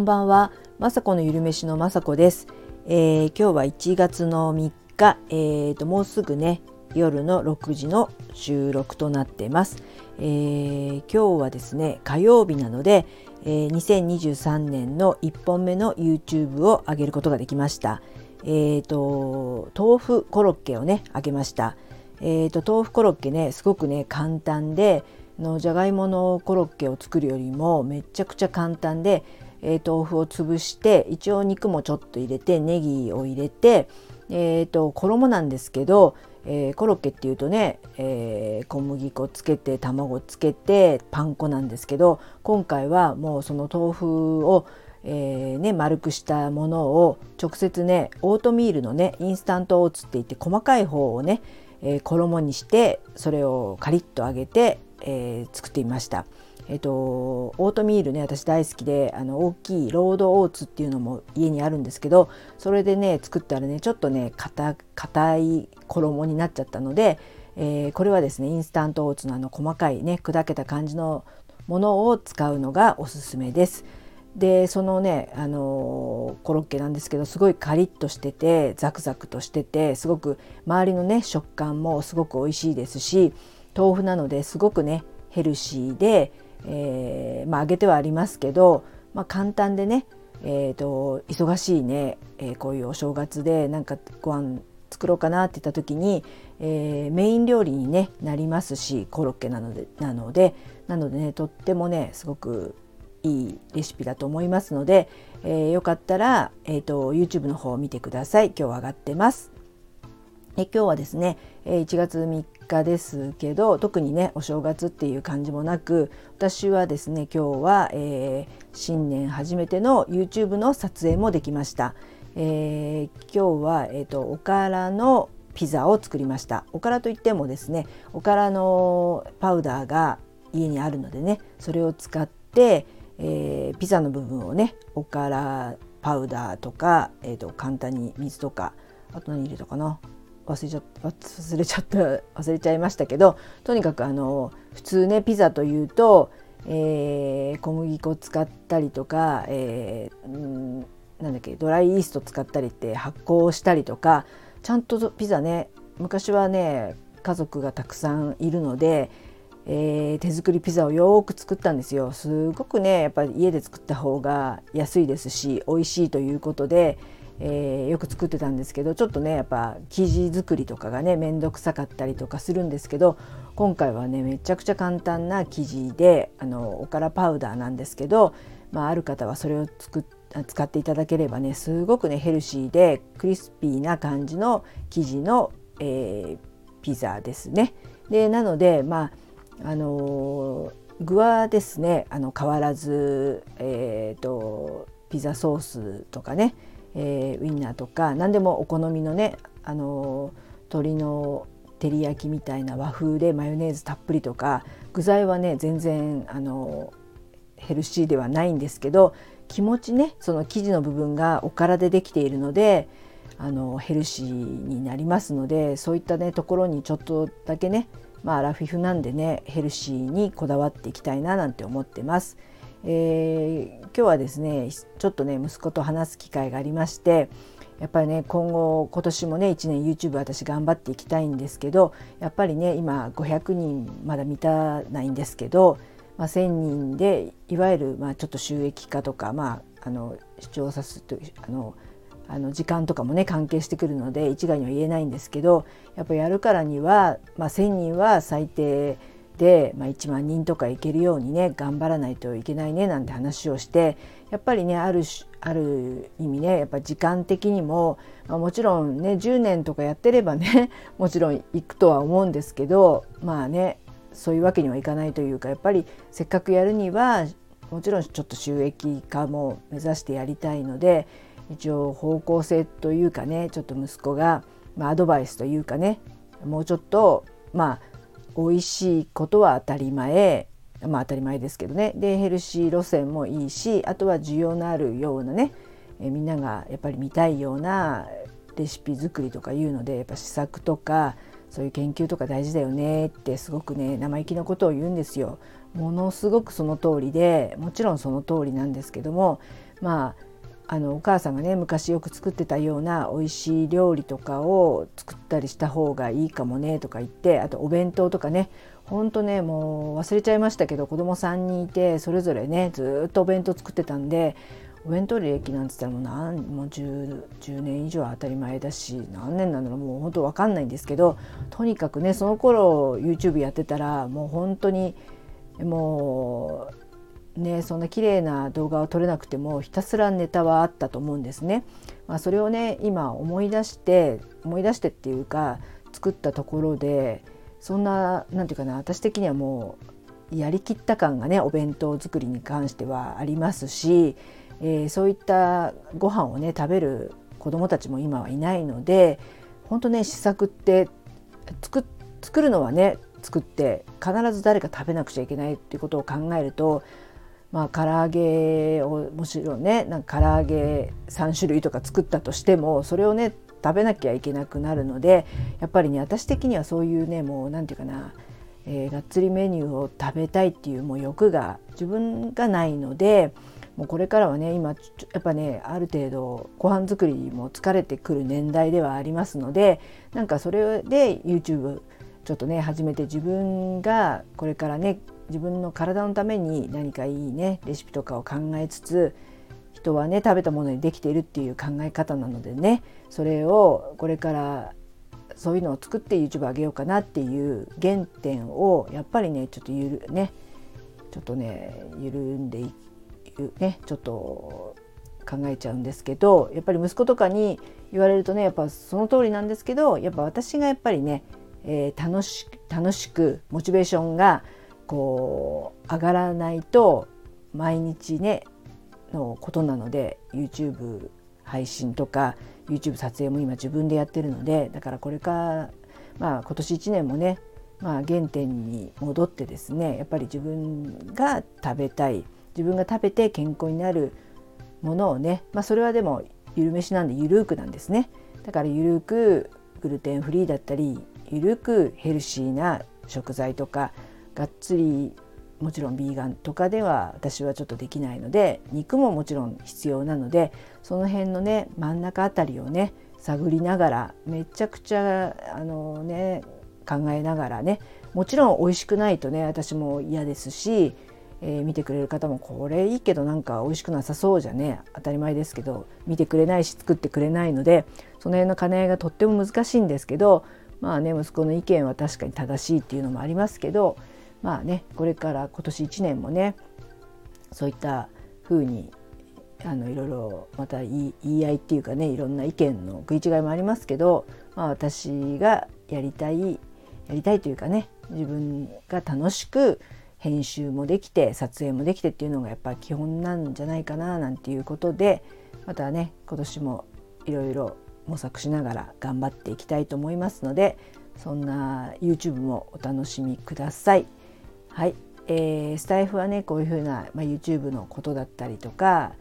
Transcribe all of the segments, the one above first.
こんばんは、まさこのゆるめしのまさこです、えー、今日は1月の3日、えーと、もうすぐね夜の6時の収録となっています、えー、今日はですね火曜日なので、えー、2023年の1本目の YouTube を上げることができました。えーと、豆腐コロッケをね揚げました。えーと、豆腐コロッケねすごくね簡単でのじゃがいものコロッケを作るよりもめちゃくちゃ簡単で、えー、豆腐を潰して一応肉もちょっと入れてネギを入れて、えーと、衣なんですけど、えー、コロッケっていうとね、えー、小麦粉つけて卵つけてパン粉なんですけど今回はもうその豆腐をえーね、丸くしたものを直接ねオートミールのねインスタントオーツって言って細かい方をね、えー、衣にしてそれをカリッと揚げて、えー、作ってみました。えーと、オートミールね私大好きであの大きいロードオーツっていうのも家にあるんですけどそれでね作ったらねちょっとね硬い衣になっちゃったので、えー、これはですねインスタントオーツのあの細かいね砕けた感じのものを使うのがおすすめです。でそのねあのコロッケなんですけどすごいカリッとしててザクザクとしててすごく周りのね食感もすごく美味しいですし豆腐なのですごくねヘルシーで、えー、まあ揚げてはありますけど、まあ、簡単でね、えーと、忙しいね、えー、こういうお正月でなんかご飯作ろうかなって言った時に、えー、メイン料理に、ね、なりますしコロッケなのでなのでなのでねとってもねすごくいいレシピだと思いますので、えー、よかったら、えーと、YouTube の方を見てください今日上がってます。今日はですね1月3日ですけど特にねお正月っていう感じもなく私はですね今日は、えー、新年初めての YouTube の撮影もできました。えー、今日は、えーと、おからのピザを作りましたおからといってもですねおからのパウダーが家にあるのでねそれを使って、えー、ピザの部分をねおからパウダーとか、えーと、簡単に水とかあと何入れたかな？忘れちゃった忘れちゃった忘れちゃいましたけどとにかくあの普通ねピザというと、えー、小麦粉使ったりとか、えー、んなんだっけドライイースト使ったりって発酵したりとかちゃんとピザね昔はね家族がたくさんいるのでえー、手作りピザをよく作ったんですよ。すごくねやっぱり家で作った方が安いですし美味しいということで、えー、よく作ってたんですけどちょっとねやっぱ生地作りとかがね面倒くさかったりとかするんですけど今回はねめちゃくちゃ簡単な生地であのおからパウダーなんですけど、まあ、ある方はそれを作使っていただければねすごくねヘルシーでクリスピーな感じの生地の、えー、ピザですね。でなのでまああの具はですねあの変わらず、えーと、ピザソースとかね、えー、ウインナーとか何でもお好みのねあの鶏の照り焼きみたいな和風でマヨネーズたっぷりとか具材はね全然あのヘルシーではないんですけど気持ちねその生地の部分がおからでできているのであのヘルシーになりますのでそういったねところにちょっとだけねまあ、ラフィフなんでねヘルシーにこだわっていきたいななんて思ってます。えー、今日はですねちょっとね息子と話す機会がありましてやっぱりね今後今年もね1年 YouTube 私頑張っていきたいんですけどやっぱりね今500人まだ満たないんですけど、まあ、1,000人でいわゆるまあちょっと収益化とか、まあ、あの視聴者数とあのあの時間とかもね関係してくるので一概には言えないんですけどやっぱりやるからには、まあ、1,000人は最低で、まあ、1万人とかいけるようにね頑張らないといけないねなんて話をしてやっぱりねあるある意味ねやっぱ時間的にも、まあ、もちろんね10年とかやってればね もちろん行くとは思うんですけどまあねそういうわけにはいかないというかやっぱりせっかくやるにはもちろんちょっと収益化も目指してやりたいので一応方向性というかねちょっと息子が、まあ、アドバイスというかねもうちょっとまあ美味しいことは当たり前まあ当たり前ですけどねでヘルシー路線もいいしあとは需要のあるようなねえみんながやっぱり見たいようなレシピ作りとかいうのでやっぱ試作とかそういう研究とか大事だよねってすごくね生意気なことを言うんですよ。ものすごくその通りでもちろんその通りなんですけどもまああのお母さんがね昔よく作ってたような美味しい料理とかを作ったりした方がいいかもねとか言ってあとお弁当とかねほんとねもう忘れちゃいましたけど子供3人いてそれぞれねずっとお弁当作ってたんでお弁当歴なんて言ったらもう何もう 10, 10年以上は当たり前だし何年なんだろうもう本当分かんないんですけどとにかくねその頃 YouTube やってたらもう本当にもうね、そんな綺麗な動画を撮れなくてもひたすらネタはあったと思うんですね。まあ、それをね今思い出して思い出してっていうか作ったところでそんな何て言うかな私的にはもうやりきった感がねお弁当作りに関してはありますし、えー、そういったご飯をね食べる子どもたちも今はいないので本当ね試作って作作るのはね作って必ず誰か食べなくちゃいけないっていうことを考えるとまあ唐揚げをもちろんねなんか唐揚げ3種類とか作ったとしてもそれをね食べなきゃいけなくなるのでやっぱりね私的にはそういうねもう何て言うかな、えー、がっつりメニューを食べたいっていうもう欲が自分がないのでもうこれからはね今やっぱねある程度ご飯作りも疲れてくる年代ではありますのでなんかそれで YouTube ちょっとね始めて自分がこれからね自分の体のために何かいいねレシピとかを考えつつ人はね食べたものにできているっていう考え方なのでねそれをこれからそういうのを作って YouTube 上げようかなっていう原点をやっぱりねちょっとゆるねちょっとね緩んでいくねちょっと考えちゃうんですけどやっぱり息子とかに言われるとねやっぱその通りなんですけどやっぱ私がやっぱりね、えー、楽し楽しくモチベーションがこう上がらないと毎日ねのことなので YouTube 配信とか YouTube 撮影も今自分でやってるのでだからこれからまあ今年1年もねまあ原点に戻ってですねやっぱり自分が食べたい自分が食べて健康になるものをねまあそれはでもゆる飯なんでゆるーくなんですね。だからゆるくグルテンフリーだったりゆるくヘルシーな食材とかがっつりもちろんビーガンとかでは私はちょっとできないので肉ももちろん必要なのでその辺のね真ん中あたりをね探りながらめちゃくちゃあのね考えながらねもちろん美味しくないとね私も嫌ですし、えー、見てくれる方もこれいいけどなんか美味しくなさそうじゃね当たり前ですけど見てくれないし作ってくれないのでその辺の兼ね合いがとっても難しいんですけどまあね息子の意見は確かに正しいっていうのもありますけどまあねこれから今年1年もねそういった風にあのいろいろまた言い合いっていうかねいろんな意見の食い違いもありますけど、まあ、私がやりたいやりたいというかね自分が楽しく編集もできて撮影もできてっていうのがやっぱ基本なんじゃないかななんていうことでまたね今年もいろいろ模索しながら頑張っていきたいと思いますのでそんな YouTube もお楽しみください。はい、えー、スタイフはねこういうふうな、まあ、YouTube のことだったりとか、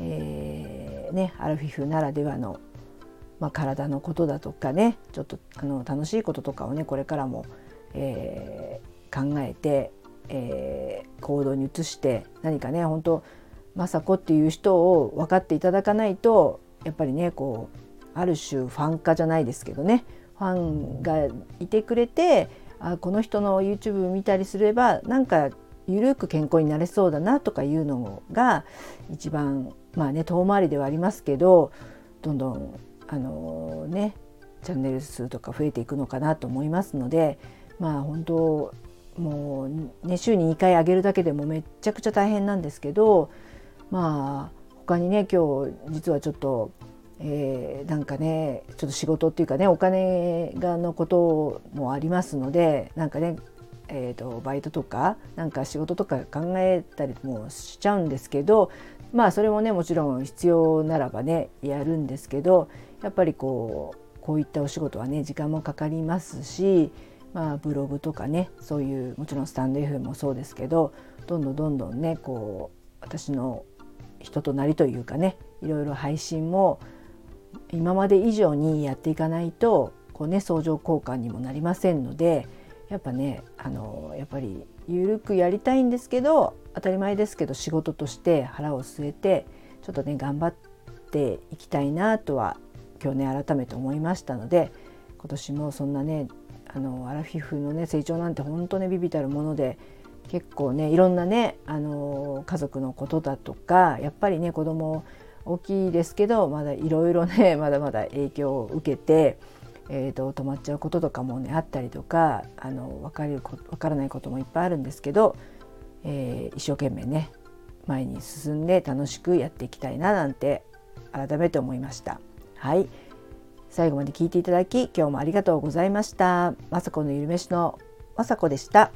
えー、ね、アルフィフならではの、まあ、体のことだとかねちょっとあの楽しいこととかをねこれからも、えー、考えて、えー、行動に移して何かね本当雅子っていう人を分かっていただかないとやっぱりねこうある種ファン化じゃないですけどねファンがいてくれてあこの人の YouTube 見たりすればなんかゆるく健康になれそうだなとかいうのが一番まあね遠回りではありますけどどんどんあのねチャンネル数とか増えていくのかなと思いますのでまあ本当もうね週に2回上げるだけでもめっちゃくちゃ大変なんですけどまあ他にね今日実はちょっとえー、なんかねちょっと仕事っていうかねお金がのこともありますのでなんかねえーと、バイトとかなんか仕事とか考えたりもしちゃうんですけどまあそれもねもちろん必要ならばねやるんですけどやっぱりこうこういったお仕事はね時間もかかりますし、まあ、ブログとかねそういうもちろんスタンド F もそうですけどどんどんどんどんねこう私の人となりというかねいろいろ配信も今まで以上にやっていかないとこう、ね、相乗効果にもなりませんのでやっぱねあのやっぱり緩くやりたいんですけど当たり前ですけど仕事として腹を据えてちょっとね頑張っていきたいなとは今日ね改めて思いましたので今年もそんなねあのアラフィフのね成長なんて本当ねビビたるもので結構ねいろんなねあの家族のことだとかやっぱりね子供大きいですけどまだいろいろね まだまだ影響を受けて、えーと、止まっちゃうこととかもねあったりとかあの分かる分からないこともいっぱいあるんですけど、えー、一生懸命ね前に進んで楽しくやっていきたいななんて改めて思いました。はい最後まで聞いていただき今日もありがとうございました。まさこのゆるめしのまさこでした。